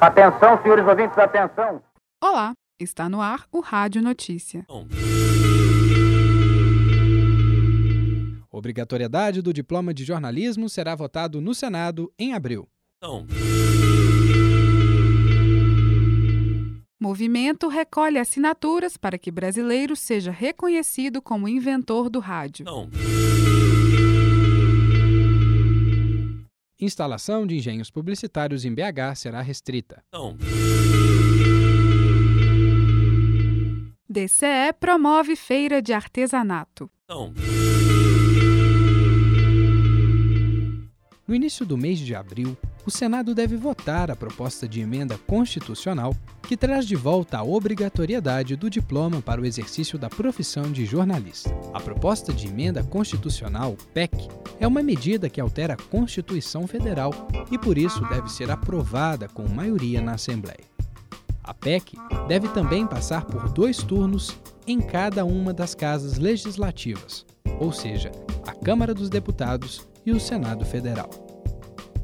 Atenção, senhores ouvintes, atenção. Olá, está no ar o Rádio Notícia. Obrigatoriedade do diploma de jornalismo será votado no Senado em abril. Movimento recolhe assinaturas para que brasileiro seja reconhecido como inventor do rádio. Instalação de engenhos publicitários em BH será restrita. DCE promove feira de artesanato. No início do mês de abril, o Senado deve votar a proposta de emenda constitucional que traz de volta a obrigatoriedade do diploma para o exercício da profissão de jornalista. A proposta de emenda constitucional, PEC, é uma medida que altera a Constituição Federal e por isso deve ser aprovada com maioria na Assembleia. A PEC deve também passar por dois turnos em cada uma das casas legislativas, ou seja, a Câmara dos Deputados e o Senado Federal.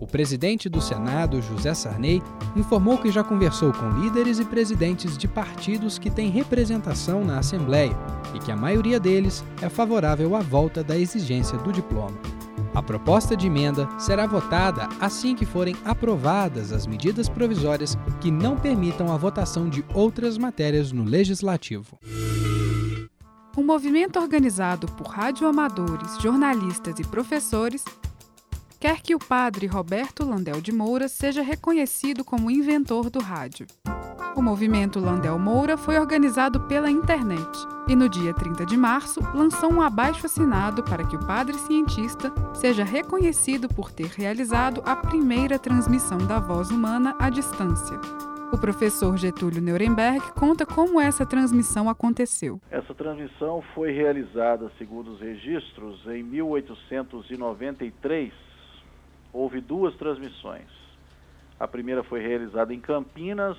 O presidente do Senado, José Sarney, informou que já conversou com líderes e presidentes de partidos que têm representação na Assembleia e que a maioria deles é favorável à volta da exigência do diploma. A proposta de emenda será votada assim que forem aprovadas as medidas provisórias que não permitam a votação de outras matérias no legislativo. Um movimento organizado por radioamadores, jornalistas e professores quer que o padre Roberto Landel de Moura seja reconhecido como inventor do rádio. O movimento Landel Moura foi organizado pela internet e, no dia 30 de março, lançou um abaixo-assinado para que o padre cientista seja reconhecido por ter realizado a primeira transmissão da voz humana à distância. O professor Getúlio Nuremberg conta como essa transmissão aconteceu. Essa transmissão foi realizada, segundo os registros, em 1893 houve duas transmissões. A primeira foi realizada em Campinas,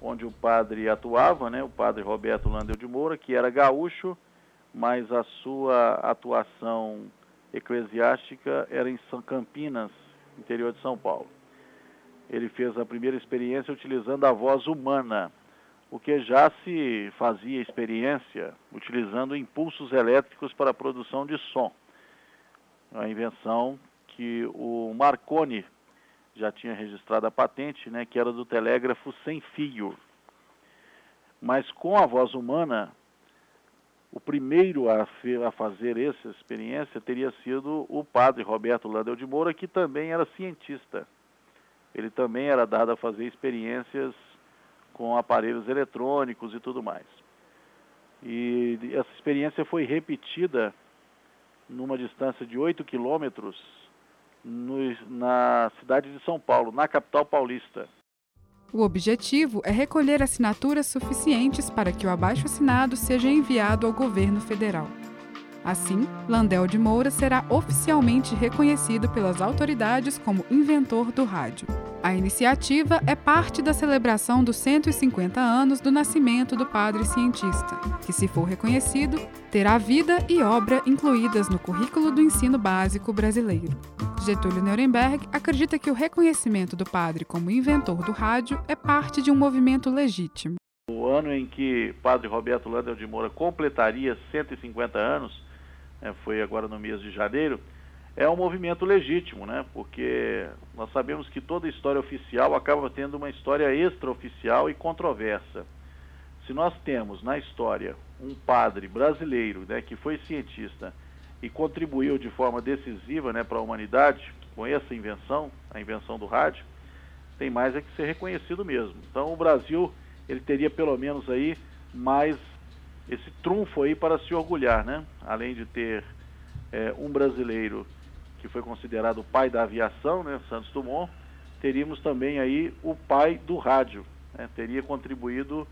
onde o padre atuava, né, o padre Roberto Landel de Moura, que era gaúcho, mas a sua atuação eclesiástica era em São Campinas, interior de São Paulo. Ele fez a primeira experiência utilizando a voz humana, o que já se fazia experiência utilizando impulsos elétricos para a produção de som. A invenção que o Marconi já tinha registrado a patente, né, que era do telégrafo sem fio. Mas com a voz humana, o primeiro a, a fazer essa experiência teria sido o padre Roberto Landel de Moura, que também era cientista. Ele também era dado a fazer experiências com aparelhos eletrônicos e tudo mais. E essa experiência foi repetida numa distância de 8 quilômetros no, na cidade de São Paulo, na capital paulista. O objetivo é recolher assinaturas suficientes para que o abaixo-assinado seja enviado ao governo federal. Assim, Landel de Moura será oficialmente reconhecido pelas autoridades como inventor do rádio. A iniciativa é parte da celebração dos 150 anos do nascimento do padre cientista, que, se for reconhecido, terá vida e obra incluídas no currículo do ensino básico brasileiro. Getúlio Nuremberg acredita que o reconhecimento do padre como inventor do rádio é parte de um movimento legítimo. O ano em que padre Roberto Landel de Moura completaria 150 anos, né, foi agora no mês de janeiro, é um movimento legítimo, né? Porque nós sabemos que toda história oficial acaba tendo uma história extraoficial e controversa. Se nós temos na história um padre brasileiro, né, que foi cientista e contribuiu de forma decisiva, né, para a humanidade com essa invenção, a invenção do rádio, tem mais é que ser reconhecido mesmo. Então o Brasil ele teria pelo menos aí mais esse trunfo aí para se orgulhar, né? Além de ter é, um brasileiro que foi considerado o pai da aviação, né, Santos Dumont, teríamos também aí o pai do rádio, né? teria contribuído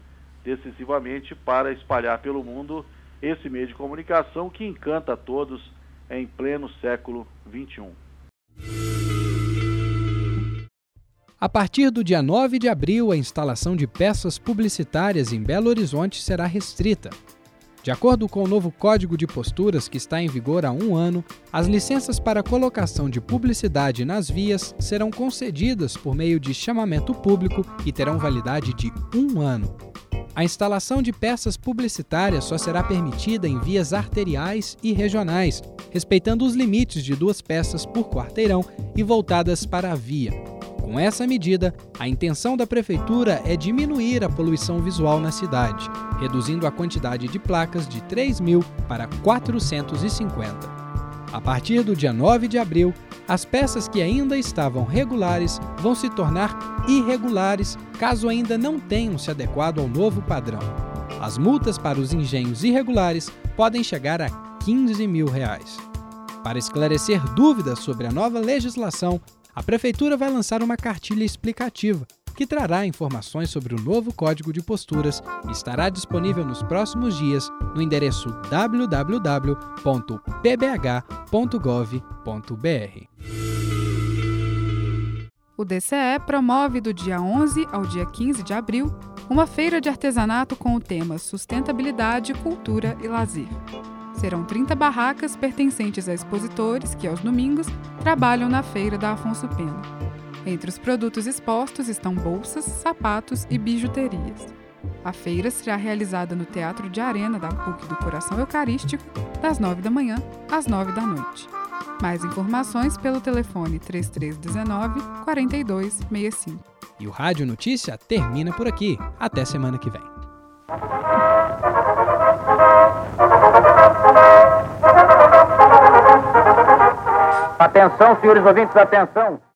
decisivamente para espalhar pelo mundo esse meio de comunicação que encanta a todos em pleno século XXI. A partir do dia 9 de abril, a instalação de peças publicitárias em Belo Horizonte será restrita. De acordo com o novo Código de Posturas, que está em vigor há um ano, as licenças para colocação de publicidade nas vias serão concedidas por meio de chamamento público e terão validade de um ano. A instalação de peças publicitárias só será permitida em vias arteriais e regionais, respeitando os limites de duas peças por quarteirão e voltadas para a via. Com essa medida, a intenção da Prefeitura é diminuir a poluição visual na cidade, reduzindo a quantidade de placas de 3 mil para 450. A partir do dia 9 de abril, as peças que ainda estavam regulares vão se tornar irregulares caso ainda não tenham se adequado ao novo padrão. As multas para os engenhos irregulares podem chegar a 15 mil reais. Para esclarecer dúvidas sobre a nova legislação, a Prefeitura vai lançar uma cartilha explicativa que trará informações sobre o novo Código de Posturas e estará disponível nos próximos dias no endereço www.pbh.gov.br. O DCE promove do dia 11 ao dia 15 de abril uma feira de artesanato com o tema Sustentabilidade, Cultura e Lazer. Serão 30 barracas pertencentes a expositores que, aos domingos, trabalham na feira da Afonso Pena. Entre os produtos expostos estão bolsas, sapatos e bijuterias. A feira será realizada no Teatro de Arena da PUC do Coração Eucarístico, das 9 da manhã às 9 da noite. Mais informações pelo telefone 3319 4265. E o Rádio Notícia termina por aqui. Até semana que vem. Atenção, senhores ouvintes, atenção.